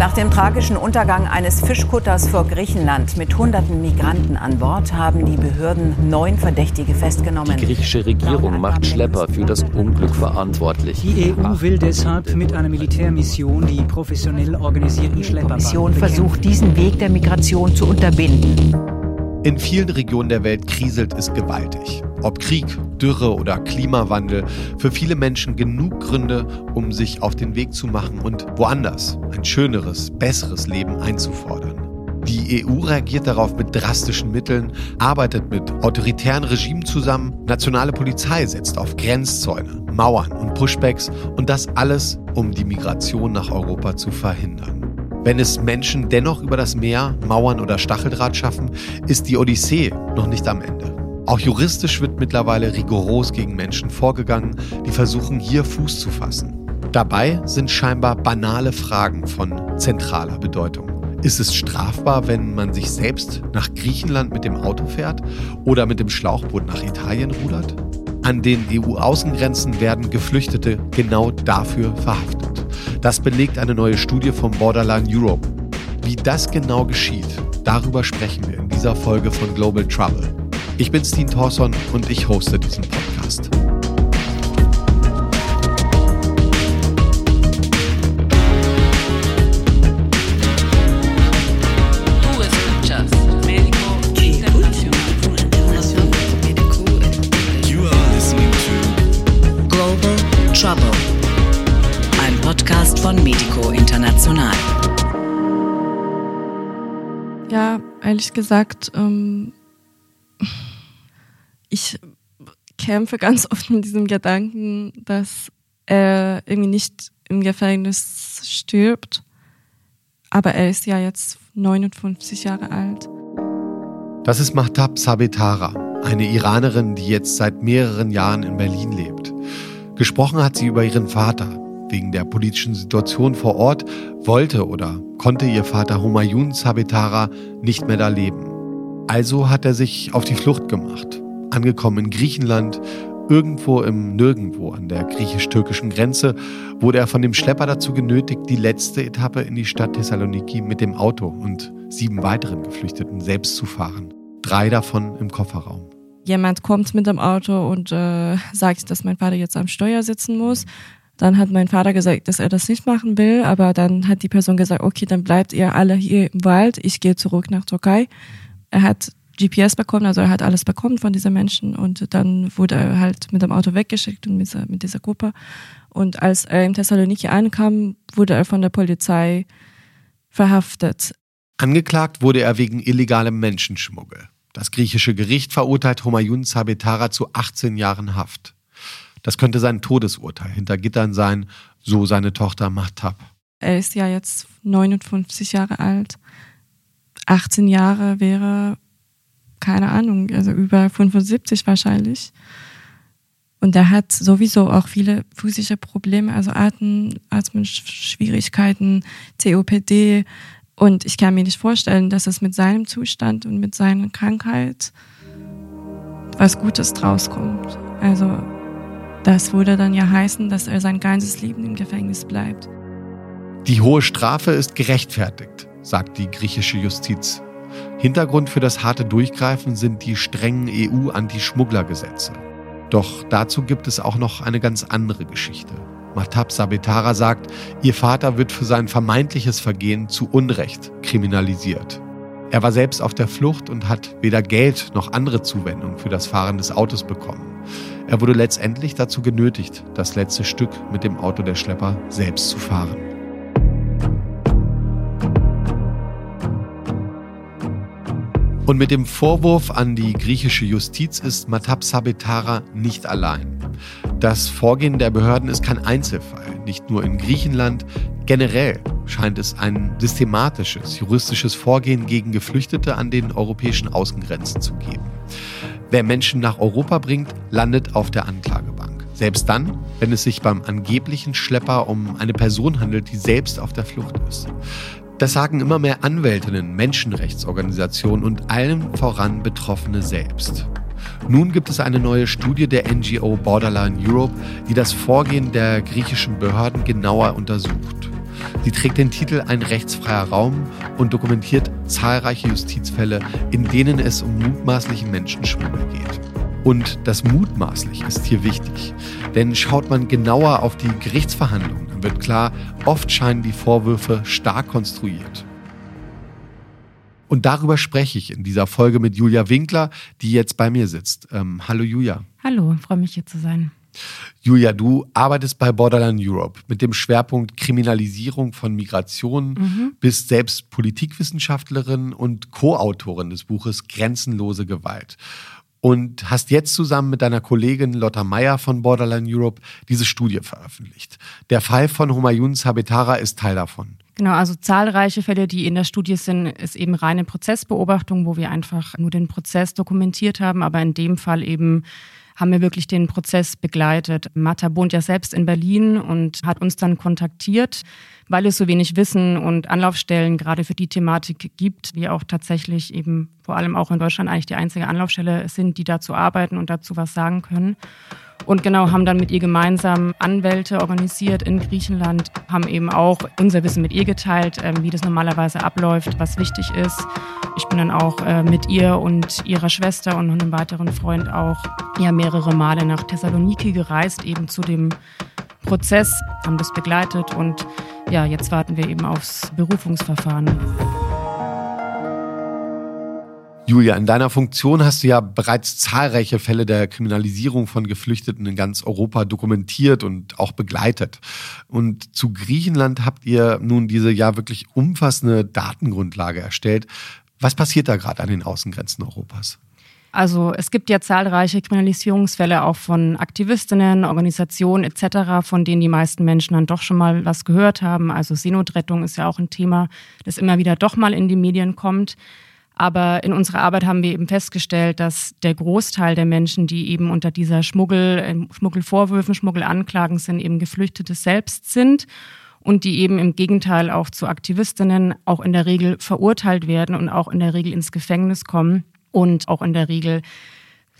Nach dem tragischen Untergang eines Fischkutters vor Griechenland mit hunderten Migranten an Bord haben die Behörden neun Verdächtige festgenommen. Die griechische Regierung macht Schlepper für das Unglück verantwortlich. Die EU will deshalb mit einer Militärmission die professionell organisierten Schlepper. Die Kommission versucht, diesen Weg der Migration zu unterbinden. In vielen Regionen der Welt kriselt es gewaltig. Ob Krieg, Dürre oder Klimawandel, für viele Menschen genug Gründe, um sich auf den Weg zu machen und woanders ein schöneres, besseres Leben einzufordern. Die EU reagiert darauf mit drastischen Mitteln, arbeitet mit autoritären Regimen zusammen, nationale Polizei setzt auf Grenzzäune, Mauern und Pushbacks und das alles, um die Migration nach Europa zu verhindern. Wenn es Menschen dennoch über das Meer, Mauern oder Stacheldraht schaffen, ist die Odyssee noch nicht am Ende. Auch juristisch wird mittlerweile rigoros gegen Menschen vorgegangen, die versuchen, hier Fuß zu fassen. Dabei sind scheinbar banale Fragen von zentraler Bedeutung. Ist es strafbar, wenn man sich selbst nach Griechenland mit dem Auto fährt oder mit dem Schlauchboot nach Italien rudert? An den EU-Außengrenzen werden Geflüchtete genau dafür verhaftet. Das belegt eine neue Studie vom Borderline Europe. Wie das genau geschieht, darüber sprechen wir in dieser Folge von Global Trouble. Ich bin Steen Thorson und ich hoste diesen Podcast. Ehrlich gesagt, ähm, ich kämpfe ganz oft mit diesem Gedanken, dass er irgendwie nicht im Gefängnis stirbt. Aber er ist ja jetzt 59 Jahre alt. Das ist Mahtab Sabetara, eine Iranerin, die jetzt seit mehreren Jahren in Berlin lebt. Gesprochen hat sie über ihren Vater. Wegen der politischen Situation vor Ort wollte oder konnte ihr Vater Humayun Sabetara nicht mehr da leben. Also hat er sich auf die Flucht gemacht. Angekommen in Griechenland, irgendwo im Nirgendwo an der griechisch-türkischen Grenze, wurde er von dem Schlepper dazu genötigt, die letzte Etappe in die Stadt Thessaloniki mit dem Auto und sieben weiteren Geflüchteten selbst zu fahren. Drei davon im Kofferraum. Jemand kommt mit dem Auto und äh, sagt, dass mein Vater jetzt am Steuer sitzen muss. Dann hat mein Vater gesagt, dass er das nicht machen will, aber dann hat die Person gesagt, okay, dann bleibt ihr alle hier im Wald, ich gehe zurück nach Türkei. Er hat GPS bekommen, also er hat alles bekommen von diesen Menschen und dann wurde er halt mit dem Auto weggeschickt und mit dieser, mit dieser Gruppe. Und als er in Thessaloniki ankam, wurde er von der Polizei verhaftet. Angeklagt wurde er wegen illegalem Menschenschmuggel. Das griechische Gericht verurteilt Humayun Sabetara zu 18 Jahren Haft. Das könnte sein Todesurteil hinter Gittern sein, so seine Tochter Mahtab. Er ist ja jetzt 59 Jahre alt. 18 Jahre wäre, keine Ahnung, also über 75 wahrscheinlich. Und er hat sowieso auch viele physische Probleme, also Atem, Atmungsschwierigkeiten, COPD. Und ich kann mir nicht vorstellen, dass es mit seinem Zustand und mit seiner Krankheit was Gutes draus kommt. Also das würde dann ja heißen, dass er sein ganzes Leben im Gefängnis bleibt. Die hohe Strafe ist gerechtfertigt, sagt die griechische Justiz. Hintergrund für das harte Durchgreifen sind die strengen EU-Anti-Schmugglergesetze. Doch dazu gibt es auch noch eine ganz andere Geschichte. Matab Sabetara sagt, ihr Vater wird für sein vermeintliches Vergehen zu Unrecht kriminalisiert. Er war selbst auf der Flucht und hat weder Geld noch andere Zuwendung für das Fahren des Autos bekommen. Er wurde letztendlich dazu genötigt, das letzte Stück mit dem Auto der Schlepper selbst zu fahren. Und mit dem Vorwurf an die griechische Justiz ist Matab Sabetara nicht allein. Das Vorgehen der Behörden ist kein Einzelfall. Nicht nur in Griechenland, generell scheint es ein systematisches juristisches Vorgehen gegen Geflüchtete an den europäischen Außengrenzen zu geben. Wer Menschen nach Europa bringt, landet auf der Anklagebank. Selbst dann, wenn es sich beim angeblichen Schlepper um eine Person handelt, die selbst auf der Flucht ist. Das sagen immer mehr Anwältinnen, Menschenrechtsorganisationen und allen voran Betroffene selbst. Nun gibt es eine neue Studie der NGO Borderline Europe, die das Vorgehen der griechischen Behörden genauer untersucht. Sie trägt den Titel Ein rechtsfreier Raum und dokumentiert zahlreiche Justizfälle, in denen es um mutmaßlichen Menschenschmuggel geht. Und das mutmaßlich ist hier wichtig. Denn schaut man genauer auf die Gerichtsverhandlungen, dann wird klar, oft scheinen die Vorwürfe stark konstruiert. Und darüber spreche ich in dieser Folge mit Julia Winkler, die jetzt bei mir sitzt. Ähm, hallo Julia. Hallo, freue mich hier zu sein. Julia, du arbeitest bei Borderline Europe mit dem Schwerpunkt Kriminalisierung von Migration, mhm. bist selbst Politikwissenschaftlerin und Co-Autorin des Buches Grenzenlose Gewalt und hast jetzt zusammen mit deiner Kollegin Lotta Meyer von Borderline Europe diese Studie veröffentlicht. Der Fall von Humayun Sabetara ist Teil davon. Genau, also zahlreiche Fälle, die in der Studie sind, ist eben reine Prozessbeobachtung, wo wir einfach nur den Prozess dokumentiert haben, aber in dem Fall eben haben wir wirklich den Prozess begleitet. Matta wohnt ja selbst in Berlin und hat uns dann kontaktiert, weil es so wenig Wissen und Anlaufstellen gerade für die Thematik gibt, wie auch tatsächlich eben vor allem auch in Deutschland eigentlich die einzige Anlaufstelle sind, die dazu arbeiten und dazu was sagen können. Und genau, haben dann mit ihr gemeinsam Anwälte organisiert in Griechenland, haben eben auch unser Wissen mit ihr geteilt, ähm, wie das normalerweise abläuft, was wichtig ist. Ich bin dann auch äh, mit ihr und ihrer Schwester und einem weiteren Freund auch ja, mehrere Male nach Thessaloniki gereist, eben zu dem Prozess, haben das begleitet und ja, jetzt warten wir eben aufs Berufungsverfahren. Julia, in deiner Funktion hast du ja bereits zahlreiche Fälle der Kriminalisierung von Geflüchteten in ganz Europa dokumentiert und auch begleitet. Und zu Griechenland habt ihr nun diese ja wirklich umfassende Datengrundlage erstellt. Was passiert da gerade an den Außengrenzen Europas? Also es gibt ja zahlreiche Kriminalisierungsfälle auch von Aktivistinnen, Organisationen etc., von denen die meisten Menschen dann doch schon mal was gehört haben. Also Seenotrettung ist ja auch ein Thema, das immer wieder doch mal in die Medien kommt. Aber in unserer Arbeit haben wir eben festgestellt, dass der Großteil der Menschen, die eben unter dieser Schmuggel, äh, Schmuggelvorwürfen, Schmuggelanklagen sind, eben Geflüchtete selbst sind und die eben im Gegenteil auch zu Aktivistinnen auch in der Regel verurteilt werden und auch in der Regel ins Gefängnis kommen und auch in der Regel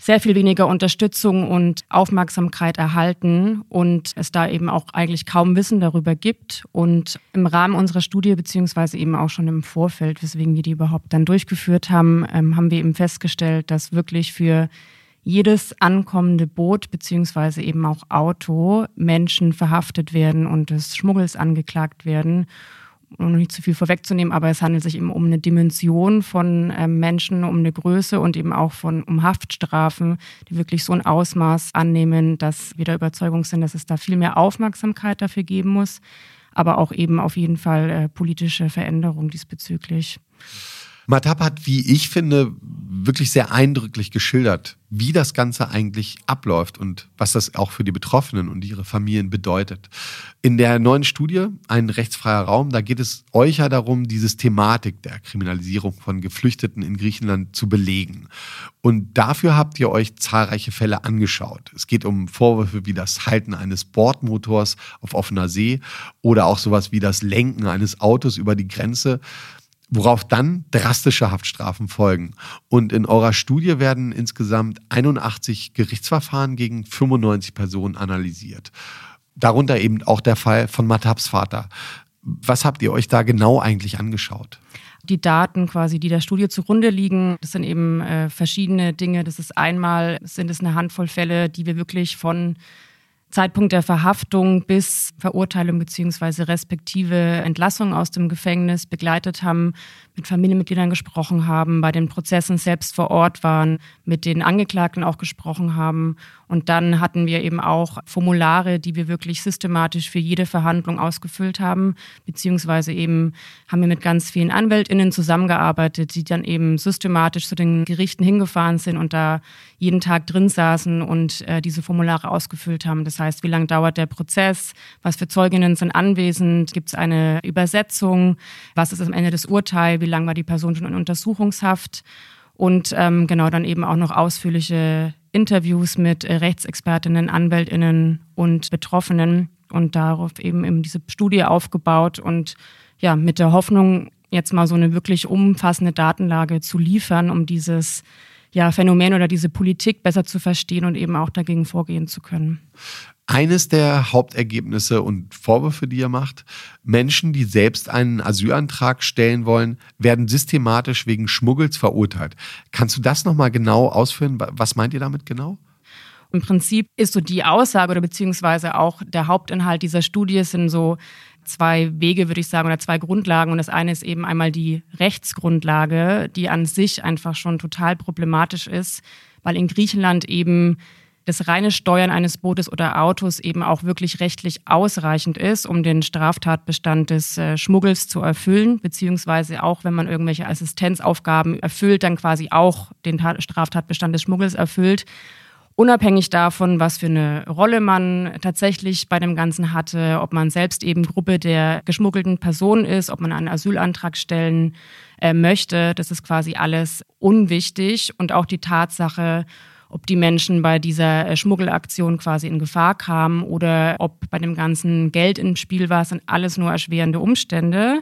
sehr viel weniger Unterstützung und Aufmerksamkeit erhalten und es da eben auch eigentlich kaum Wissen darüber gibt. Und im Rahmen unserer Studie, beziehungsweise eben auch schon im Vorfeld, weswegen wir die überhaupt dann durchgeführt haben, ähm, haben wir eben festgestellt, dass wirklich für jedes ankommende Boot beziehungsweise eben auch Auto Menschen verhaftet werden und des Schmuggels angeklagt werden um nicht zu viel vorwegzunehmen, aber es handelt sich eben um eine Dimension von ähm, Menschen, um eine Größe und eben auch von um Haftstrafen, die wirklich so ein Ausmaß annehmen, dass wir der Überzeugung sind, dass es da viel mehr Aufmerksamkeit dafür geben muss, aber auch eben auf jeden Fall äh, politische Veränderungen diesbezüglich. Matap hat, wie ich finde, wirklich sehr eindrücklich geschildert, wie das Ganze eigentlich abläuft und was das auch für die Betroffenen und ihre Familien bedeutet. In der neuen Studie, ein rechtsfreier Raum, da geht es euch ja darum, die Systematik der Kriminalisierung von Geflüchteten in Griechenland zu belegen. Und dafür habt ihr euch zahlreiche Fälle angeschaut. Es geht um Vorwürfe wie das Halten eines Bordmotors auf offener See oder auch sowas wie das Lenken eines Autos über die Grenze worauf dann drastische Haftstrafen folgen. Und in eurer Studie werden insgesamt 81 Gerichtsverfahren gegen 95 Personen analysiert. Darunter eben auch der Fall von Matabs Vater. Was habt ihr euch da genau eigentlich angeschaut? Die Daten quasi, die der Studie zugrunde liegen, das sind eben äh, verschiedene Dinge. Das ist einmal, sind es eine Handvoll Fälle, die wir wirklich von Zeitpunkt der Verhaftung bis Verurteilung beziehungsweise respektive Entlassung aus dem Gefängnis begleitet haben, mit Familienmitgliedern gesprochen haben, bei den Prozessen selbst vor Ort waren, mit den Angeklagten auch gesprochen haben. Und dann hatten wir eben auch Formulare, die wir wirklich systematisch für jede Verhandlung ausgefüllt haben, beziehungsweise eben haben wir mit ganz vielen AnwältInnen zusammengearbeitet, die dann eben systematisch zu den Gerichten hingefahren sind und da jeden Tag drin saßen und äh, diese Formulare ausgefüllt haben. Das heißt, wie lange dauert der Prozess? Was für Zeuginnen sind anwesend? Gibt es eine Übersetzung? Was ist am Ende des Urteils? Wie lange war die Person schon in Untersuchungshaft? Und ähm, genau dann eben auch noch ausführliche Interviews mit äh, Rechtsexpertinnen, Anwältinnen und Betroffenen und darauf eben, eben diese Studie aufgebaut und ja, mit der Hoffnung, jetzt mal so eine wirklich umfassende Datenlage zu liefern, um dieses ja, Phänomen oder diese Politik besser zu verstehen und eben auch dagegen vorgehen zu können. Eines der Hauptergebnisse und Vorwürfe, die ihr macht, Menschen, die selbst einen Asylantrag stellen wollen, werden systematisch wegen Schmuggels verurteilt. Kannst du das nochmal genau ausführen? Was meint ihr damit genau? Im Prinzip ist so die Aussage oder beziehungsweise auch der Hauptinhalt dieser Studie sind so zwei Wege, würde ich sagen, oder zwei Grundlagen. Und das eine ist eben einmal die Rechtsgrundlage, die an sich einfach schon total problematisch ist, weil in Griechenland eben das reine Steuern eines Bootes oder Autos eben auch wirklich rechtlich ausreichend ist, um den Straftatbestand des äh, Schmuggels zu erfüllen, beziehungsweise auch, wenn man irgendwelche Assistenzaufgaben erfüllt, dann quasi auch den Straftatbestand des Schmuggels erfüllt. Unabhängig davon, was für eine Rolle man tatsächlich bei dem Ganzen hatte, ob man selbst eben Gruppe der geschmuggelten Personen ist, ob man einen Asylantrag stellen äh, möchte, das ist quasi alles unwichtig. Und auch die Tatsache, ob die Menschen bei dieser äh, Schmuggelaktion quasi in Gefahr kamen oder ob bei dem ganzen Geld im Spiel war, sind alles nur erschwerende Umstände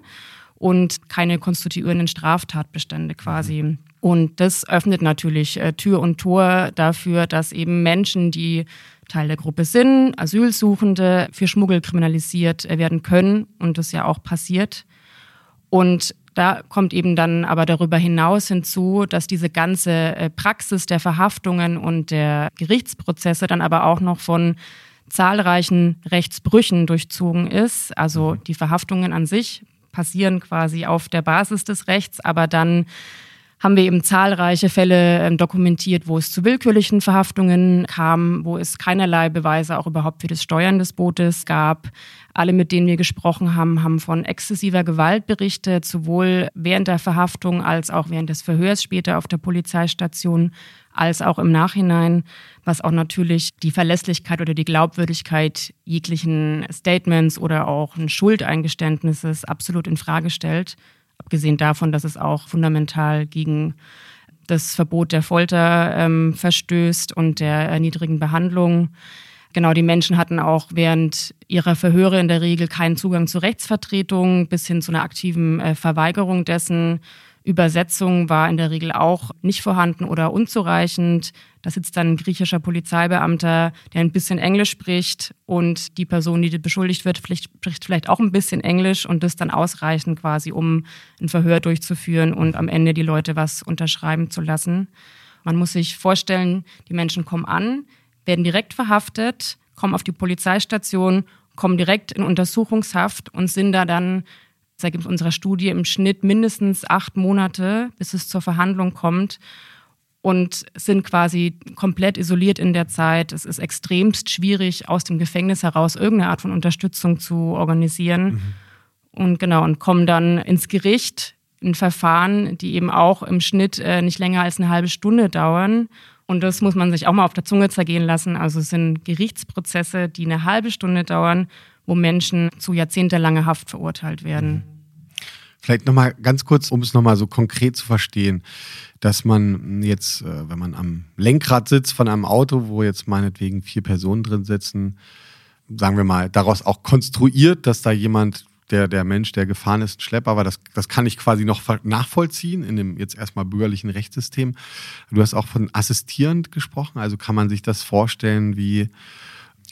und keine konstituierenden Straftatbestände quasi. Und das öffnet natürlich äh, Tür und Tor dafür, dass eben Menschen, die Teil der Gruppe sind, Asylsuchende, für Schmuggel kriminalisiert äh, werden können und das ja auch passiert. Und da kommt eben dann aber darüber hinaus hinzu, dass diese ganze äh, Praxis der Verhaftungen und der Gerichtsprozesse dann aber auch noch von zahlreichen Rechtsbrüchen durchzogen ist. Also die Verhaftungen an sich passieren quasi auf der Basis des Rechts, aber dann haben wir eben zahlreiche Fälle ähm, dokumentiert, wo es zu willkürlichen Verhaftungen kam, wo es keinerlei Beweise auch überhaupt für das Steuern des Bootes gab. Alle, mit denen wir gesprochen haben, haben von exzessiver Gewalt berichtet, sowohl während der Verhaftung als auch während des Verhörs später auf der Polizeistation, als auch im Nachhinein, was auch natürlich die Verlässlichkeit oder die Glaubwürdigkeit jeglichen Statements oder auch ein Schuldeingeständnisses absolut in Frage stellt. Abgesehen davon, dass es auch fundamental gegen das Verbot der Folter ähm, verstößt und der erniedrigen Behandlung. Genau, die Menschen hatten auch während ihrer Verhöre in der Regel keinen Zugang zu Rechtsvertretung bis hin zu einer aktiven äh, Verweigerung dessen. Übersetzung war in der Regel auch nicht vorhanden oder unzureichend. Da sitzt dann ein griechischer Polizeibeamter, der ein bisschen Englisch spricht und die Person, die beschuldigt wird, spricht vielleicht auch ein bisschen Englisch und das dann ausreichend quasi, um ein Verhör durchzuführen und am Ende die Leute was unterschreiben zu lassen. Man muss sich vorstellen, die Menschen kommen an, werden direkt verhaftet, kommen auf die Polizeistation, kommen direkt in Untersuchungshaft und sind da dann das ergibt unserer Studie im Schnitt mindestens acht Monate, bis es zur Verhandlung kommt und sind quasi komplett isoliert in der Zeit. Es ist extremst schwierig, aus dem Gefängnis heraus irgendeine Art von Unterstützung zu organisieren. Mhm. Und genau, und kommen dann ins Gericht in Verfahren, die eben auch im Schnitt äh, nicht länger als eine halbe Stunde dauern. Und das muss man sich auch mal auf der Zunge zergehen lassen. Also es sind Gerichtsprozesse, die eine halbe Stunde dauern wo Menschen zu jahrzehntelanger Haft verurteilt werden. Vielleicht nochmal ganz kurz, um es nochmal so konkret zu verstehen, dass man jetzt, äh, wenn man am Lenkrad sitzt von einem Auto, wo jetzt meinetwegen vier Personen drin sitzen, sagen wir mal, daraus auch konstruiert, dass da jemand, der, der Mensch, der gefahren ist, ein Schlepper war, das, das kann ich quasi noch nachvollziehen in dem jetzt erstmal bürgerlichen Rechtssystem. Du hast auch von assistierend gesprochen, also kann man sich das vorstellen wie,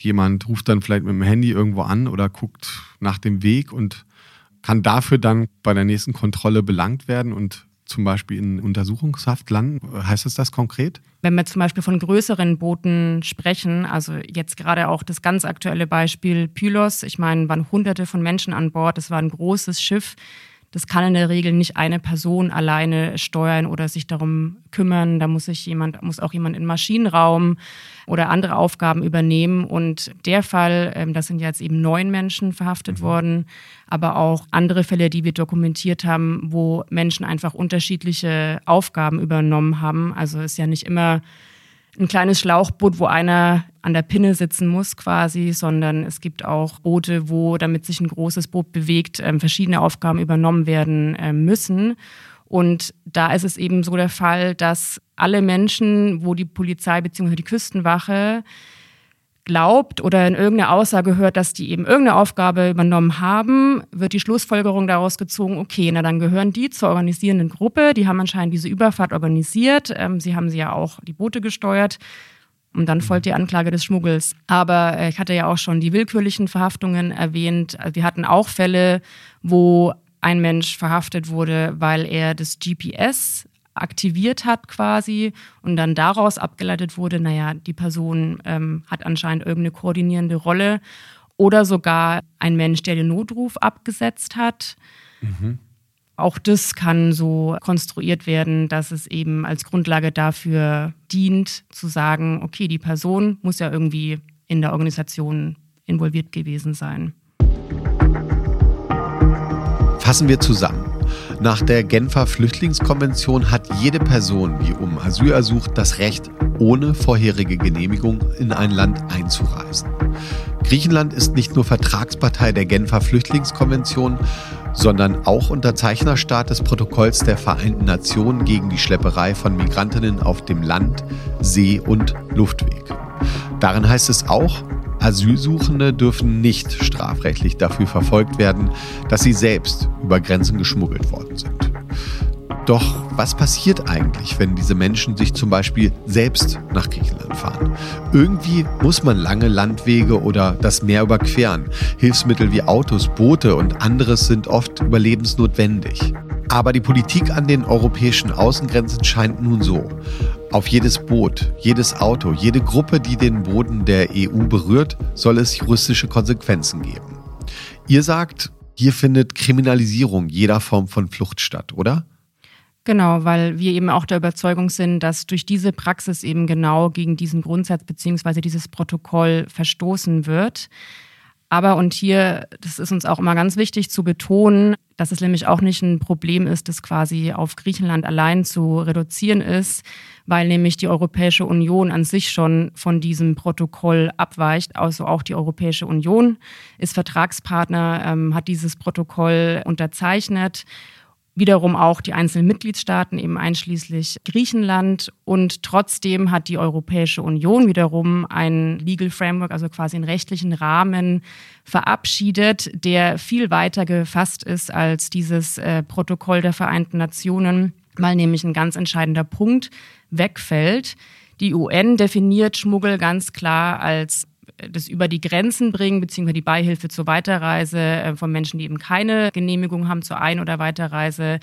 Jemand ruft dann vielleicht mit dem Handy irgendwo an oder guckt nach dem Weg und kann dafür dann bei der nächsten Kontrolle belangt werden und zum Beispiel in Untersuchungshaft landen? Heißt es das konkret? Wenn wir zum Beispiel von größeren Booten sprechen, also jetzt gerade auch das ganz aktuelle Beispiel Pylos, ich meine, waren hunderte von Menschen an Bord, es war ein großes Schiff, das kann in der Regel nicht eine Person alleine steuern oder sich darum kümmern. Da muss sich jemand, muss auch jemand in Maschinenraum oder andere Aufgaben übernehmen. Und der Fall, ähm, das sind jetzt eben neun Menschen verhaftet mhm. worden, aber auch andere Fälle, die wir dokumentiert haben, wo Menschen einfach unterschiedliche Aufgaben übernommen haben. Also ist ja nicht immer ein kleines Schlauchboot, wo einer an der Pinne sitzen muss quasi, sondern es gibt auch Boote, wo, damit sich ein großes Boot bewegt, ähm, verschiedene Aufgaben übernommen werden äh, müssen. Und da ist es eben so der Fall, dass alle Menschen, wo die Polizei bzw. die Küstenwache glaubt oder in irgendeiner Aussage hört, dass die eben irgendeine Aufgabe übernommen haben, wird die Schlussfolgerung daraus gezogen, okay, na dann gehören die zur organisierenden Gruppe, die haben anscheinend diese Überfahrt organisiert, ähm, sie haben sie ja auch die Boote gesteuert. Und dann folgt die Anklage des Schmuggels. Aber äh, ich hatte ja auch schon die willkürlichen Verhaftungen erwähnt. Also wir hatten auch Fälle, wo ein Mensch verhaftet wurde, weil er das GPS aktiviert hat quasi und dann daraus abgeleitet wurde, naja, die Person ähm, hat anscheinend irgendeine koordinierende Rolle oder sogar ein Mensch, der den Notruf abgesetzt hat. Mhm. Auch das kann so konstruiert werden, dass es eben als Grundlage dafür dient, zu sagen, okay, die Person muss ja irgendwie in der Organisation involviert gewesen sein. Fassen wir zusammen. Nach der Genfer Flüchtlingskonvention hat jede Person, die um Asyl ersucht, das Recht, ohne vorherige Genehmigung in ein Land einzureisen. Griechenland ist nicht nur Vertragspartei der Genfer Flüchtlingskonvention, sondern auch Unterzeichnerstaat des Protokolls der Vereinten Nationen gegen die Schlepperei von Migrantinnen auf dem Land, See und Luftweg. Darin heißt es auch, Asylsuchende dürfen nicht strafrechtlich dafür verfolgt werden, dass sie selbst über Grenzen geschmuggelt worden sind. Doch was passiert eigentlich, wenn diese Menschen sich zum Beispiel selbst nach Griechenland fahren? Irgendwie muss man lange Landwege oder das Meer überqueren. Hilfsmittel wie Autos, Boote und anderes sind oft überlebensnotwendig. Aber die Politik an den europäischen Außengrenzen scheint nun so. Auf jedes Boot, jedes Auto, jede Gruppe, die den Boden der EU berührt, soll es juristische Konsequenzen geben. Ihr sagt, hier findet Kriminalisierung jeder Form von Flucht statt, oder? Genau, weil wir eben auch der Überzeugung sind, dass durch diese Praxis eben genau gegen diesen Grundsatz beziehungsweise dieses Protokoll verstoßen wird. Aber, und hier, das ist uns auch immer ganz wichtig zu betonen, dass es nämlich auch nicht ein Problem ist, das quasi auf Griechenland allein zu reduzieren ist, weil nämlich die Europäische Union an sich schon von diesem Protokoll abweicht. Also auch die Europäische Union ist Vertragspartner, ähm, hat dieses Protokoll unterzeichnet wiederum auch die einzelnen Mitgliedstaaten, eben einschließlich Griechenland. Und trotzdem hat die Europäische Union wiederum ein Legal Framework, also quasi einen rechtlichen Rahmen verabschiedet, der viel weiter gefasst ist als dieses äh, Protokoll der Vereinten Nationen, weil nämlich ein ganz entscheidender Punkt wegfällt. Die UN definiert Schmuggel ganz klar als das über die Grenzen bringen, beziehungsweise die Beihilfe zur Weiterreise äh, von Menschen, die eben keine Genehmigung haben zur Ein- oder Weiterreise,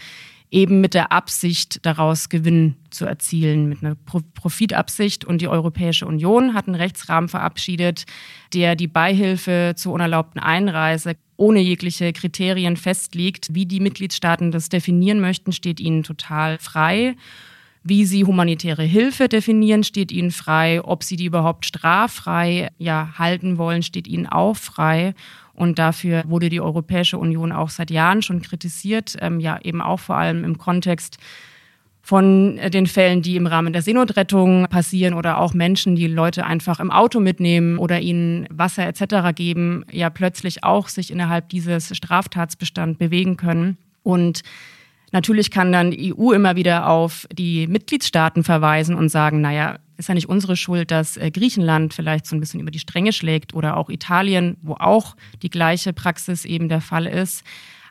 eben mit der Absicht, daraus Gewinn zu erzielen, mit einer Profitabsicht. Und die Europäische Union hat einen Rechtsrahmen verabschiedet, der die Beihilfe zur unerlaubten Einreise ohne jegliche Kriterien festlegt. Wie die Mitgliedstaaten das definieren möchten, steht ihnen total frei. Wie sie humanitäre Hilfe definieren, steht ihnen frei. Ob sie die überhaupt straffrei ja, halten wollen, steht ihnen auch frei. Und dafür wurde die Europäische Union auch seit Jahren schon kritisiert, ähm, ja eben auch vor allem im Kontext von den Fällen, die im Rahmen der Seenotrettung passieren oder auch Menschen, die Leute einfach im Auto mitnehmen oder ihnen Wasser etc. geben, ja plötzlich auch sich innerhalb dieses Straftatsbestand bewegen können. Und Natürlich kann dann die EU immer wieder auf die Mitgliedstaaten verweisen und sagen, naja, ist ja nicht unsere Schuld, dass äh, Griechenland vielleicht so ein bisschen über die Stränge schlägt oder auch Italien, wo auch die gleiche Praxis eben der Fall ist.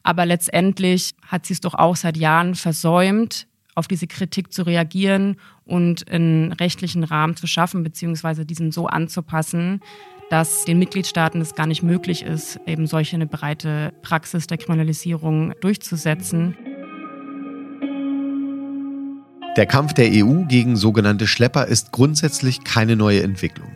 Aber letztendlich hat sie es doch auch seit Jahren versäumt, auf diese Kritik zu reagieren und einen rechtlichen Rahmen zu schaffen, beziehungsweise diesen so anzupassen, dass den Mitgliedstaaten es gar nicht möglich ist, eben solche eine breite Praxis der Kriminalisierung durchzusetzen. Der Kampf der EU gegen sogenannte Schlepper ist grundsätzlich keine neue Entwicklung.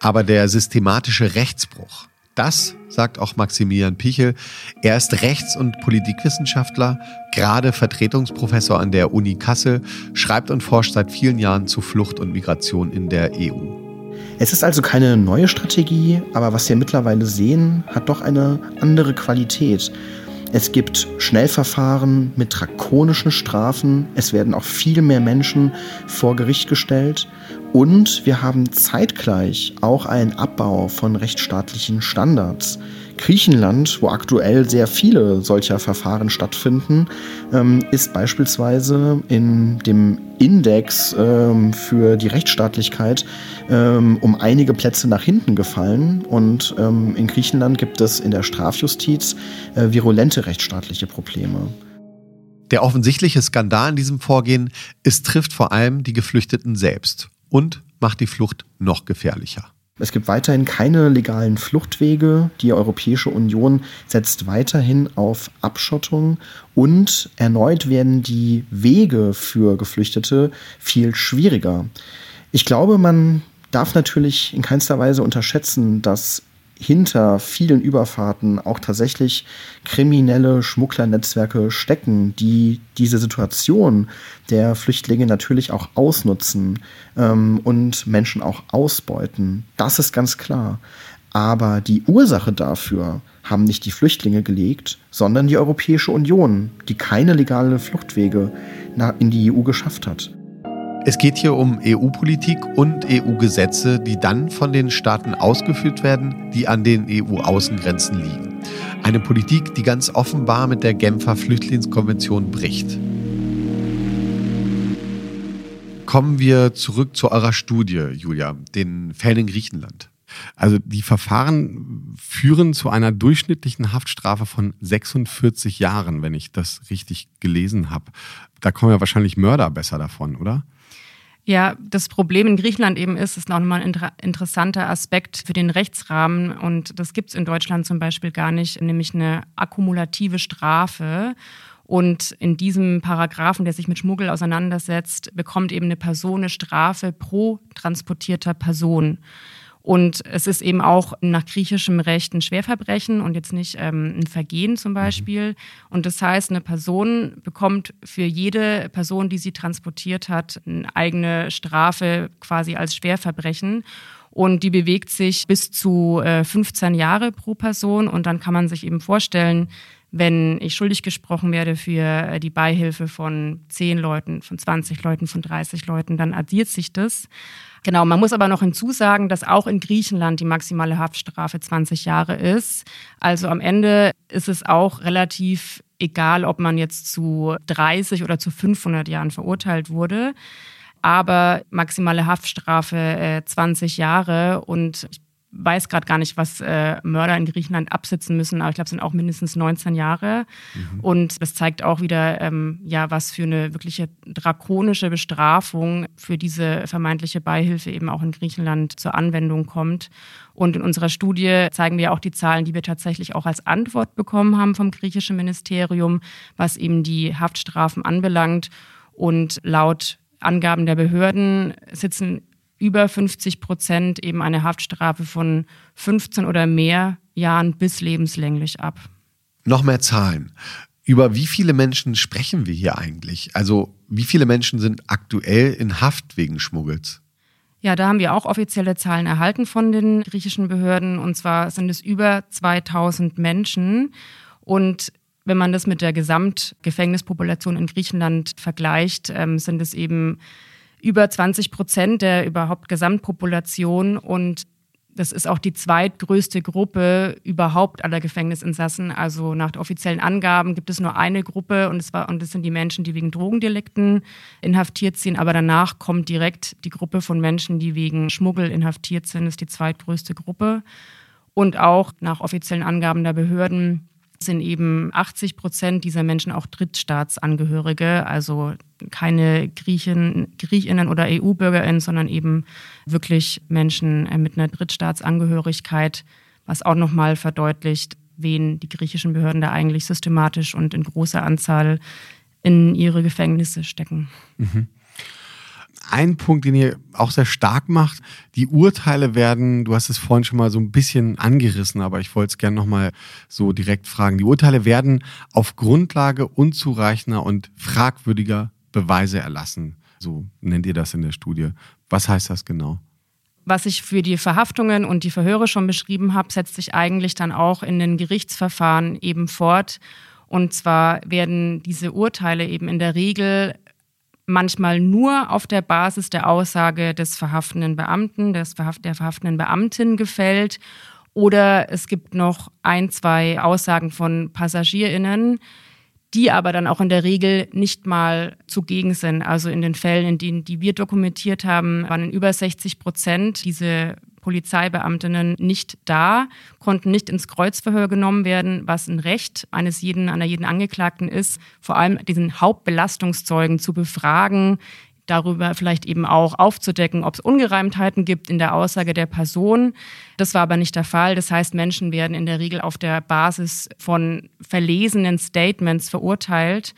Aber der systematische Rechtsbruch, das sagt auch Maximilian Pichel. Er ist Rechts- und Politikwissenschaftler, gerade Vertretungsprofessor an der Uni Kassel, schreibt und forscht seit vielen Jahren zu Flucht und Migration in der EU. Es ist also keine neue Strategie, aber was wir mittlerweile sehen, hat doch eine andere Qualität. Es gibt Schnellverfahren mit drakonischen Strafen. Es werden auch viel mehr Menschen vor Gericht gestellt. Und wir haben zeitgleich auch einen Abbau von rechtsstaatlichen Standards. Griechenland, wo aktuell sehr viele solcher Verfahren stattfinden, ähm, ist beispielsweise in dem Index ähm, für die Rechtsstaatlichkeit ähm, um einige Plätze nach hinten gefallen. Und in Griechenland gibt es in der Strafjustiz äh, virulente rechtsstaatliche Probleme. Der offensichtliche Skandal in diesem Vorgehen, es trifft vor allem die Geflüchteten selbst und macht die Flucht noch gefährlicher. Es gibt weiterhin keine legalen Fluchtwege. Die Europäische Union setzt weiterhin auf Abschottung und erneut werden die Wege für Geflüchtete viel schwieriger. Ich glaube, man darf natürlich in keinster Weise unterschätzen, dass hinter vielen Überfahrten auch tatsächlich kriminelle Schmugglernetzwerke stecken, die diese Situation der Flüchtlinge natürlich auch ausnutzen ähm, und Menschen auch ausbeuten. Das ist ganz klar. Aber die Ursache dafür haben nicht die Flüchtlinge gelegt, sondern die Europäische Union, die keine legale Fluchtwege in die EU geschafft hat. Es geht hier um EU-Politik und EU-Gesetze, die dann von den Staaten ausgeführt werden, die an den EU-Außengrenzen liegen. Eine Politik, die ganz offenbar mit der Genfer Flüchtlingskonvention bricht. Kommen wir zurück zu eurer Studie, Julia, den Fällen in Griechenland. Also die Verfahren führen zu einer durchschnittlichen Haftstrafe von 46 Jahren, wenn ich das richtig gelesen habe. Da kommen ja wahrscheinlich Mörder besser davon, oder? Ja, das Problem in Griechenland eben ist, ist noch mal ein inter interessanter Aspekt für den Rechtsrahmen und das gibt es in Deutschland zum Beispiel gar nicht, nämlich eine akkumulative Strafe. Und in diesem Paragraphen, der sich mit Schmuggel auseinandersetzt, bekommt eben eine Person eine Strafe pro transportierter Person. Und es ist eben auch nach griechischem Recht ein Schwerverbrechen und jetzt nicht ähm, ein Vergehen zum Beispiel. Und das heißt, eine Person bekommt für jede Person, die sie transportiert hat, eine eigene Strafe quasi als Schwerverbrechen. Und die bewegt sich bis zu äh, 15 Jahre pro Person. Und dann kann man sich eben vorstellen, wenn ich schuldig gesprochen werde für äh, die Beihilfe von 10 Leuten, von 20 Leuten, von 30 Leuten, dann addiert sich das. Genau, man muss aber noch hinzusagen, dass auch in Griechenland die maximale Haftstrafe 20 Jahre ist. Also am Ende ist es auch relativ egal, ob man jetzt zu 30 oder zu 500 Jahren verurteilt wurde. Aber maximale Haftstrafe äh, 20 Jahre und ich weiß gerade gar nicht, was äh, Mörder in Griechenland absitzen müssen, aber ich glaube, es sind auch mindestens 19 Jahre. Mhm. Und das zeigt auch wieder, ähm, ja, was für eine wirkliche drakonische Bestrafung für diese vermeintliche Beihilfe eben auch in Griechenland zur Anwendung kommt. Und in unserer Studie zeigen wir auch die Zahlen, die wir tatsächlich auch als Antwort bekommen haben vom griechischen Ministerium, was eben die Haftstrafen anbelangt. Und laut Angaben der Behörden sitzen über 50 Prozent eben eine Haftstrafe von 15 oder mehr Jahren bis lebenslänglich ab. Noch mehr Zahlen. Über wie viele Menschen sprechen wir hier eigentlich? Also wie viele Menschen sind aktuell in Haft wegen Schmuggels? Ja, da haben wir auch offizielle Zahlen erhalten von den griechischen Behörden. Und zwar sind es über 2000 Menschen. Und wenn man das mit der Gesamtgefängnispopulation in Griechenland vergleicht, ähm, sind es eben über 20 Prozent der überhaupt Gesamtpopulation und das ist auch die zweitgrößte Gruppe überhaupt aller Gefängnisinsassen. Also nach offiziellen Angaben gibt es nur eine Gruppe und es, war, und das sind die Menschen, die wegen Drogendelikten inhaftiert sind. Aber danach kommt direkt die Gruppe von Menschen, die wegen Schmuggel inhaftiert sind. Das ist die zweitgrößte Gruppe. Und auch nach offiziellen Angaben der Behörden sind eben 80 Prozent dieser Menschen auch Drittstaatsangehörige, also keine Griechen, Griechinnen oder EU-BürgerInnen, sondern eben wirklich Menschen äh, mit einer Drittstaatsangehörigkeit, was auch nochmal verdeutlicht, wen die griechischen Behörden da eigentlich systematisch und in großer Anzahl in ihre Gefängnisse stecken. Mhm ein Punkt, den ihr auch sehr stark macht. Die Urteile werden, du hast es vorhin schon mal so ein bisschen angerissen, aber ich wollte es gerne nochmal so direkt fragen. Die Urteile werden auf Grundlage unzureichender und fragwürdiger Beweise erlassen. So nennt ihr das in der Studie. Was heißt das genau? Was ich für die Verhaftungen und die Verhöre schon beschrieben habe, setzt sich eigentlich dann auch in den Gerichtsverfahren eben fort. Und zwar werden diese Urteile eben in der Regel manchmal nur auf der Basis der Aussage des verhaftenden Beamten, des verhaft der verhaftenden Beamtin gefällt. Oder es gibt noch ein, zwei Aussagen von PassagierInnen, die aber dann auch in der Regel nicht mal zugegen sind. Also in den Fällen, in denen die wir dokumentiert haben, waren in über 60 Prozent diese Polizeibeamtinnen nicht da, konnten nicht ins Kreuzverhör genommen werden, was ein Recht eines jeden, einer jeden Angeklagten ist, vor allem diesen Hauptbelastungszeugen zu befragen, darüber vielleicht eben auch aufzudecken, ob es Ungereimtheiten gibt in der Aussage der Person. Das war aber nicht der Fall. Das heißt, Menschen werden in der Regel auf der Basis von verlesenen Statements verurteilt.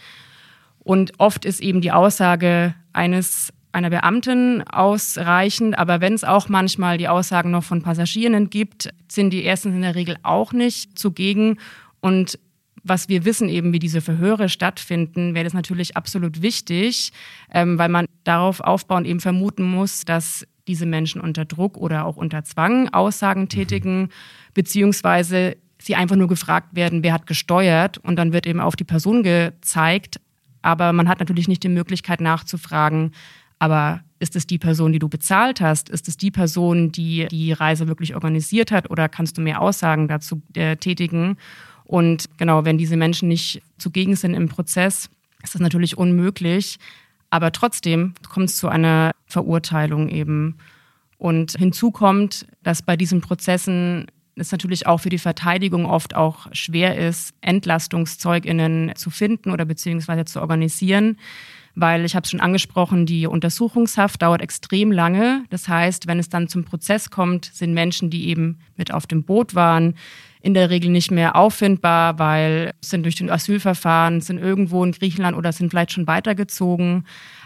Und oft ist eben die Aussage eines einer Beamtin ausreichend, aber wenn es auch manchmal die Aussagen noch von Passagieren gibt, sind die erstens in der Regel auch nicht zugegen. Und was wir wissen, eben wie diese Verhöre stattfinden, wäre das natürlich absolut wichtig, ähm, weil man darauf aufbauen eben vermuten muss, dass diese Menschen unter Druck oder auch unter Zwang Aussagen tätigen, beziehungsweise sie einfach nur gefragt werden, wer hat gesteuert und dann wird eben auf die Person gezeigt. Aber man hat natürlich nicht die Möglichkeit nachzufragen, aber ist es die Person, die du bezahlt hast? Ist es die Person, die die Reise wirklich organisiert hat? Oder kannst du mehr Aussagen dazu äh, tätigen? Und genau, wenn diese Menschen nicht zugegen sind im Prozess, ist das natürlich unmöglich. Aber trotzdem kommt es zu einer Verurteilung eben. Und hinzu kommt, dass bei diesen Prozessen es natürlich auch für die Verteidigung oft auch schwer ist, Entlastungszeuginnen zu finden oder beziehungsweise zu organisieren weil ich habe es schon angesprochen, die Untersuchungshaft dauert extrem lange. Das heißt, wenn es dann zum Prozess kommt, sind Menschen, die eben mit auf dem Boot waren, in der Regel nicht mehr auffindbar, weil sind durch den Asylverfahren, sind irgendwo in Griechenland oder sind vielleicht schon weitergezogen.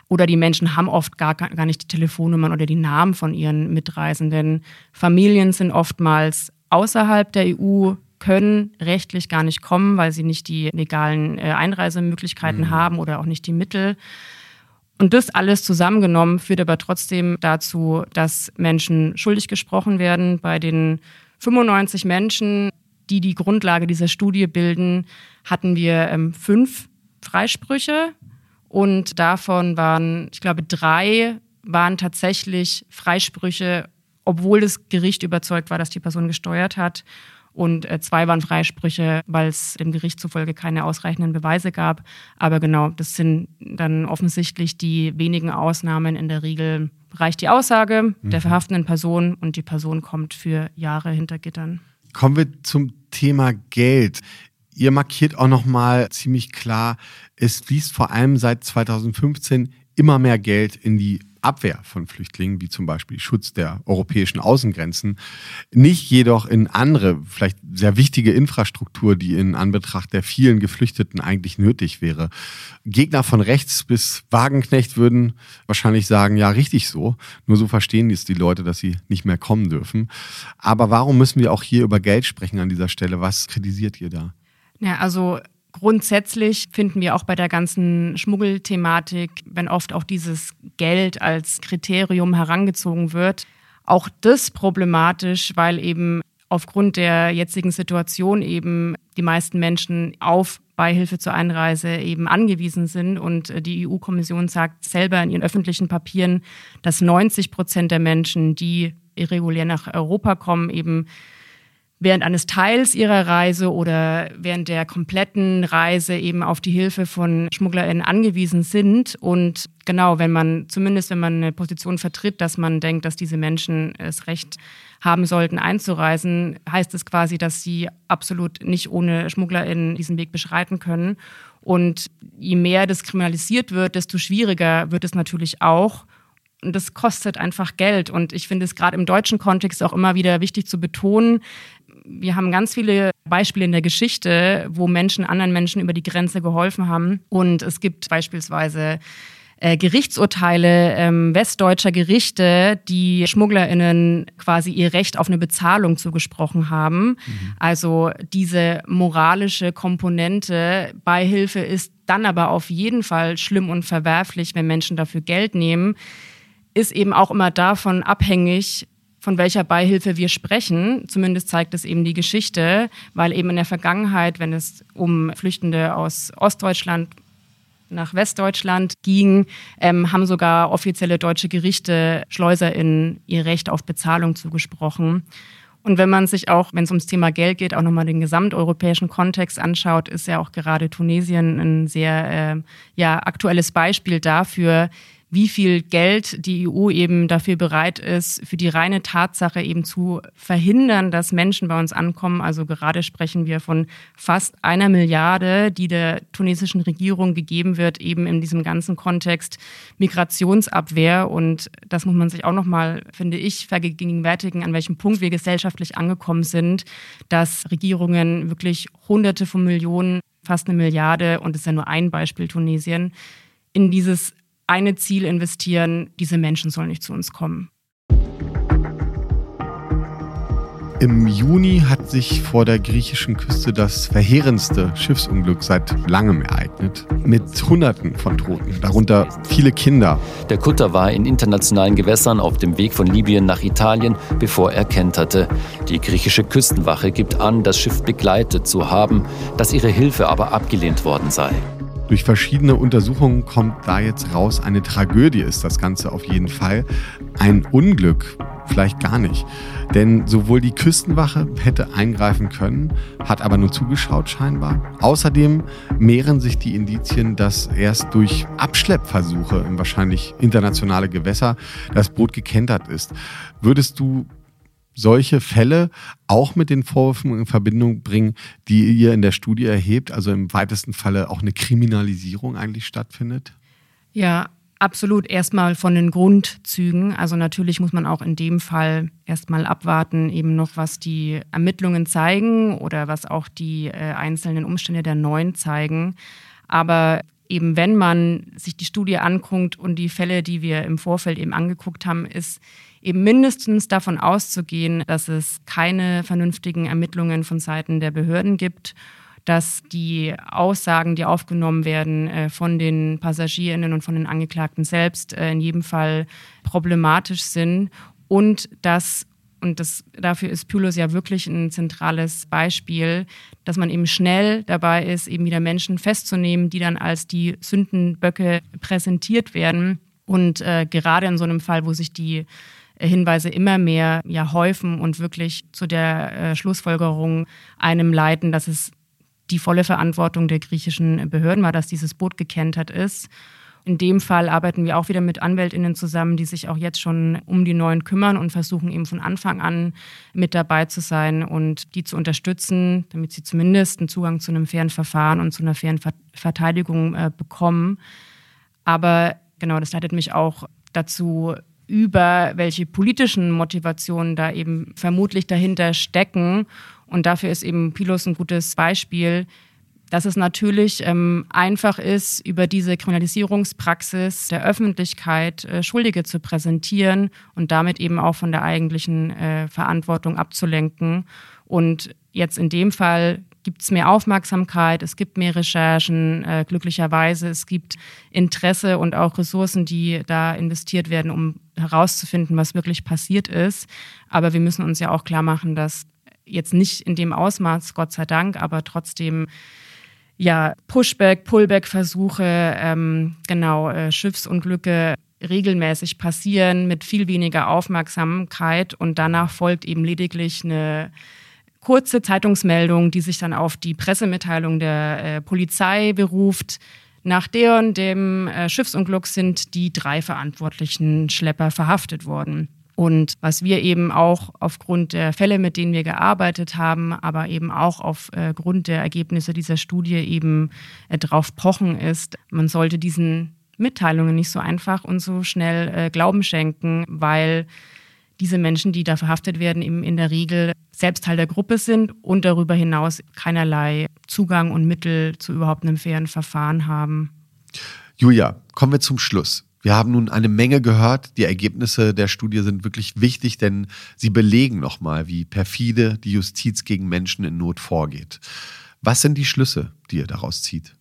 Oder die Menschen haben oft gar, gar nicht die Telefonnummern oder die Namen von ihren Mitreisenden. Familien sind oftmals außerhalb der EU können rechtlich gar nicht kommen, weil sie nicht die legalen äh, Einreisemöglichkeiten mhm. haben oder auch nicht die Mittel. Und das alles zusammengenommen führt aber trotzdem dazu, dass Menschen schuldig gesprochen werden. Bei den 95 Menschen, die die Grundlage dieser Studie bilden, hatten wir ähm, fünf Freisprüche und davon waren, ich glaube, drei waren tatsächlich Freisprüche, obwohl das Gericht überzeugt war, dass die Person gesteuert hat und äh, zwei waren Freisprüche, weil es dem Gericht zufolge keine ausreichenden Beweise gab. Aber genau, das sind dann offensichtlich die wenigen Ausnahmen. In der Regel reicht die Aussage mhm. der verhaftenden Person und die Person kommt für Jahre hinter Gittern. Kommen wir zum Thema Geld. Ihr markiert auch nochmal ziemlich klar, es fließt vor allem seit 2015 immer mehr Geld in die Abwehr von Flüchtlingen, wie zum Beispiel Schutz der europäischen Außengrenzen, nicht jedoch in andere, vielleicht sehr wichtige Infrastruktur, die in Anbetracht der vielen Geflüchteten eigentlich nötig wäre. Gegner von rechts bis Wagenknecht würden wahrscheinlich sagen, ja, richtig so. Nur so verstehen es die Leute, dass sie nicht mehr kommen dürfen. Aber warum müssen wir auch hier über Geld sprechen an dieser Stelle? Was kritisiert ihr da? Ja, also Grundsätzlich finden wir auch bei der ganzen Schmuggelthematik, wenn oft auch dieses Geld als Kriterium herangezogen wird, auch das problematisch, weil eben aufgrund der jetzigen Situation eben die meisten Menschen auf Beihilfe zur Einreise eben angewiesen sind. Und die EU-Kommission sagt selber in ihren öffentlichen Papieren, dass 90 Prozent der Menschen, die irregulär nach Europa kommen, eben während eines Teils ihrer Reise oder während der kompletten Reise eben auf die Hilfe von SchmugglerInnen angewiesen sind. Und genau, wenn man, zumindest wenn man eine Position vertritt, dass man denkt, dass diese Menschen es Recht haben sollten, einzureisen, heißt es quasi, dass sie absolut nicht ohne SchmugglerInnen diesen Weg beschreiten können. Und je mehr das kriminalisiert wird, desto schwieriger wird es natürlich auch. Und das kostet einfach Geld. Und ich finde es gerade im deutschen Kontext auch immer wieder wichtig zu betonen, wir haben ganz viele Beispiele in der Geschichte, wo Menschen anderen Menschen über die Grenze geholfen haben. Und es gibt beispielsweise äh, Gerichtsurteile ähm, westdeutscher Gerichte, die SchmugglerInnen quasi ihr Recht auf eine Bezahlung zugesprochen haben. Mhm. Also diese moralische Komponente Beihilfe ist dann aber auf jeden Fall schlimm und verwerflich, wenn Menschen dafür Geld nehmen, ist eben auch immer davon abhängig, von welcher Beihilfe wir sprechen. Zumindest zeigt es eben die Geschichte, weil eben in der Vergangenheit, wenn es um Flüchtende aus Ostdeutschland nach Westdeutschland ging, ähm, haben sogar offizielle deutsche Gerichte SchleuserInnen ihr Recht auf Bezahlung zugesprochen. Und wenn man sich auch, wenn es ums Thema Geld geht, auch nochmal den gesamteuropäischen Kontext anschaut, ist ja auch gerade Tunesien ein sehr äh, ja, aktuelles Beispiel dafür, wie viel Geld die EU eben dafür bereit ist, für die reine Tatsache eben zu verhindern, dass Menschen bei uns ankommen. Also gerade sprechen wir von fast einer Milliarde, die der tunesischen Regierung gegeben wird, eben in diesem ganzen Kontext Migrationsabwehr. Und das muss man sich auch nochmal, finde ich, vergegenwärtigen, an welchem Punkt wir gesellschaftlich angekommen sind, dass Regierungen wirklich Hunderte von Millionen, fast eine Milliarde, und das ist ja nur ein Beispiel Tunesien, in dieses eine Ziel investieren, diese Menschen sollen nicht zu uns kommen. Im Juni hat sich vor der griechischen Küste das verheerendste Schiffsunglück seit langem ereignet. Mit Hunderten von Toten, darunter viele Kinder. Der Kutter war in internationalen Gewässern auf dem Weg von Libyen nach Italien, bevor er kenterte. Die griechische Küstenwache gibt an, das Schiff begleitet zu haben, dass ihre Hilfe aber abgelehnt worden sei. Durch verschiedene Untersuchungen kommt da jetzt raus, eine Tragödie ist das Ganze auf jeden Fall. Ein Unglück vielleicht gar nicht. Denn sowohl die Küstenwache hätte eingreifen können, hat aber nur zugeschaut scheinbar. Außerdem mehren sich die Indizien, dass erst durch Abschleppversuche in wahrscheinlich internationale Gewässer das Boot gekentert ist. Würdest du solche Fälle auch mit den Vorwürfen in Verbindung bringen, die ihr in der Studie erhebt, also im weitesten Falle auch eine Kriminalisierung eigentlich stattfindet? Ja, absolut. Erstmal von den Grundzügen. Also natürlich muss man auch in dem Fall erstmal abwarten, eben noch, was die Ermittlungen zeigen oder was auch die äh, einzelnen Umstände der neuen zeigen. Aber eben wenn man sich die Studie anguckt und die Fälle, die wir im Vorfeld eben angeguckt haben, ist eben mindestens davon auszugehen, dass es keine vernünftigen Ermittlungen von Seiten der Behörden gibt dass die Aussagen, die aufgenommen werden äh, von den Passagierinnen und von den Angeklagten selbst, äh, in jedem Fall problematisch sind und dass und das, dafür ist Pylos ja wirklich ein zentrales Beispiel, dass man eben schnell dabei ist, eben wieder Menschen festzunehmen, die dann als die Sündenböcke präsentiert werden. Und äh, gerade in so einem Fall, wo sich die Hinweise immer mehr ja häufen und wirklich zu der äh, Schlussfolgerung einem leiten, dass es die volle Verantwortung der griechischen Behörden war, dass dieses Boot gekentert ist. In dem Fall arbeiten wir auch wieder mit Anwältinnen zusammen, die sich auch jetzt schon um die Neuen kümmern und versuchen eben von Anfang an mit dabei zu sein und die zu unterstützen, damit sie zumindest einen Zugang zu einem fairen Verfahren und zu einer fairen Verteidigung äh, bekommen. Aber genau, das leitet mich auch dazu, über welche politischen Motivationen da eben vermutlich dahinter stecken. Und dafür ist eben Pilos ein gutes Beispiel, dass es natürlich ähm, einfach ist, über diese Kriminalisierungspraxis der Öffentlichkeit äh, Schuldige zu präsentieren und damit eben auch von der eigentlichen äh, Verantwortung abzulenken. Und jetzt in dem Fall gibt es mehr Aufmerksamkeit, es gibt mehr Recherchen, äh, glücklicherweise, es gibt Interesse und auch Ressourcen, die da investiert werden, um herauszufinden, was wirklich passiert ist. Aber wir müssen uns ja auch klar machen, dass jetzt nicht in dem Ausmaß, Gott sei Dank, aber trotzdem ja, Pushback, Pullback-Versuche, ähm, genau, äh, Schiffsunglücke regelmäßig passieren mit viel weniger Aufmerksamkeit und danach folgt eben lediglich eine kurze Zeitungsmeldung, die sich dann auf die Pressemitteilung der äh, Polizei beruft. Nach der und dem äh, Schiffsunglück sind die drei verantwortlichen Schlepper verhaftet worden. Und was wir eben auch aufgrund der Fälle, mit denen wir gearbeitet haben, aber eben auch aufgrund der Ergebnisse dieser Studie eben äh, drauf pochen, ist, man sollte diesen Mitteilungen nicht so einfach und so schnell äh, Glauben schenken, weil diese Menschen, die da verhaftet werden, eben in der Regel selbst Teil der Gruppe sind und darüber hinaus keinerlei Zugang und Mittel zu überhaupt einem fairen Verfahren haben. Julia, kommen wir zum Schluss. Wir haben nun eine Menge gehört. Die Ergebnisse der Studie sind wirklich wichtig, denn sie belegen nochmal, wie perfide die Justiz gegen Menschen in Not vorgeht. Was sind die Schlüsse, die ihr daraus zieht?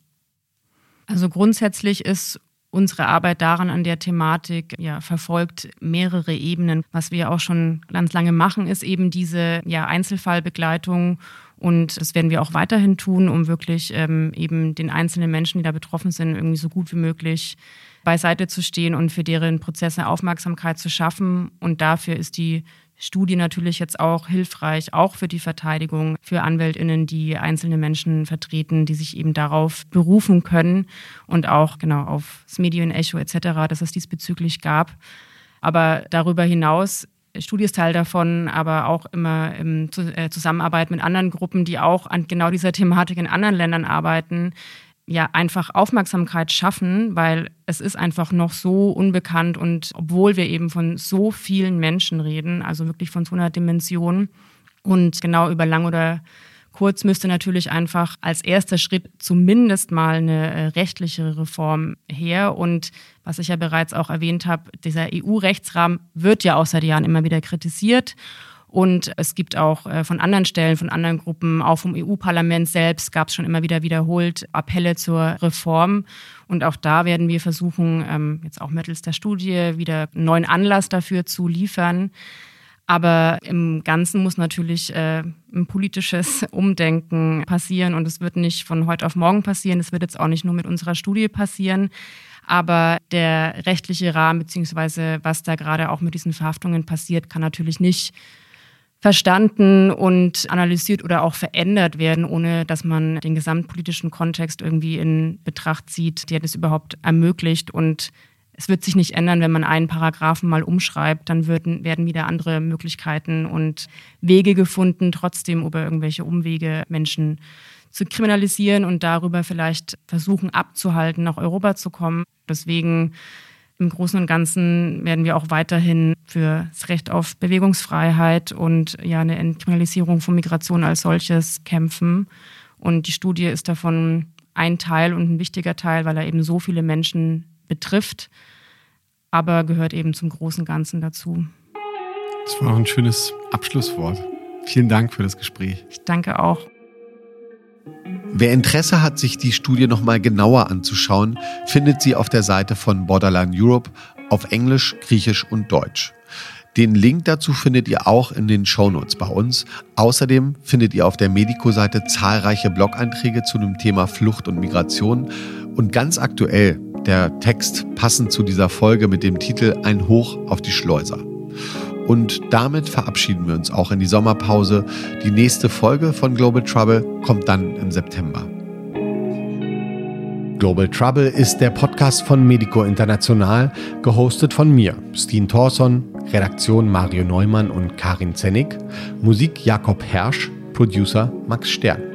Also grundsätzlich ist unsere Arbeit daran an der Thematik ja, verfolgt mehrere Ebenen. Was wir auch schon ganz lange machen, ist eben diese ja, Einzelfallbegleitung Und das werden wir auch weiterhin tun, um wirklich ähm, eben den einzelnen Menschen, die da betroffen sind, irgendwie so gut wie möglich beiseite zu stehen und für deren Prozesse Aufmerksamkeit zu schaffen. Und dafür ist die Studie natürlich jetzt auch hilfreich, auch für die Verteidigung, für Anwältinnen, die einzelne Menschen vertreten, die sich eben darauf berufen können und auch genau auf das Medienecho etc., das es diesbezüglich gab. Aber darüber hinaus Studie ist Teil davon, aber auch immer in äh, Zusammenarbeit mit anderen Gruppen, die auch an genau dieser Thematik in anderen Ländern arbeiten, ja einfach Aufmerksamkeit schaffen, weil es ist einfach noch so unbekannt und obwohl wir eben von so vielen Menschen reden, also wirklich von so einer Dimension und genau über lang oder kurz müsste natürlich einfach als erster Schritt zumindest mal eine äh, rechtliche Reform her und was ich ja bereits auch erwähnt habe, dieser EU-Rechtsrahmen wird ja auch seit Jahren immer wieder kritisiert und es gibt auch äh, von anderen Stellen, von anderen Gruppen, auch vom EU-Parlament selbst, gab es schon immer wieder wiederholt Appelle zur Reform. Und auch da werden wir versuchen, ähm, jetzt auch mittels der Studie wieder einen neuen Anlass dafür zu liefern. Aber im Ganzen muss natürlich äh, ein politisches Umdenken passieren und es wird nicht von heute auf morgen passieren. Es wird jetzt auch nicht nur mit unserer Studie passieren. Aber der rechtliche Rahmen, beziehungsweise was da gerade auch mit diesen Verhaftungen passiert, kann natürlich nicht verstanden und analysiert oder auch verändert werden, ohne dass man den gesamtpolitischen Kontext irgendwie in Betracht zieht, der das überhaupt ermöglicht. Und es wird sich nicht ändern, wenn man einen Paragraphen mal umschreibt, dann würden, werden wieder andere Möglichkeiten und Wege gefunden, trotzdem über irgendwelche Umwege Menschen zu kriminalisieren und darüber vielleicht versuchen abzuhalten, nach Europa zu kommen. Deswegen im Großen und Ganzen werden wir auch weiterhin für das Recht auf Bewegungsfreiheit und ja eine Entkriminalisierung von Migration als solches kämpfen. Und die Studie ist davon ein Teil und ein wichtiger Teil, weil er eben so viele Menschen betrifft, aber gehört eben zum großen Ganzen dazu. Das war auch ein schönes Abschlusswort. Vielen Dank für das Gespräch. Ich danke auch. Wer Interesse hat, sich die Studie nochmal genauer anzuschauen, findet sie auf der Seite von Borderline Europe auf Englisch, Griechisch und Deutsch. Den Link dazu findet ihr auch in den Shownotes bei uns. Außerdem findet ihr auf der Medico-Seite zahlreiche Blog-Einträge zu dem Thema Flucht und Migration und ganz aktuell der Text passend zu dieser Folge mit dem Titel Ein Hoch auf die Schleuser. Und damit verabschieden wir uns auch in die Sommerpause. Die nächste Folge von Global Trouble kommt dann im September. Global Trouble ist der Podcast von Medico International, gehostet von mir, Steen Thorson, Redaktion Mario Neumann und Karin Zennig, Musik Jakob Hersch, Producer Max Stern.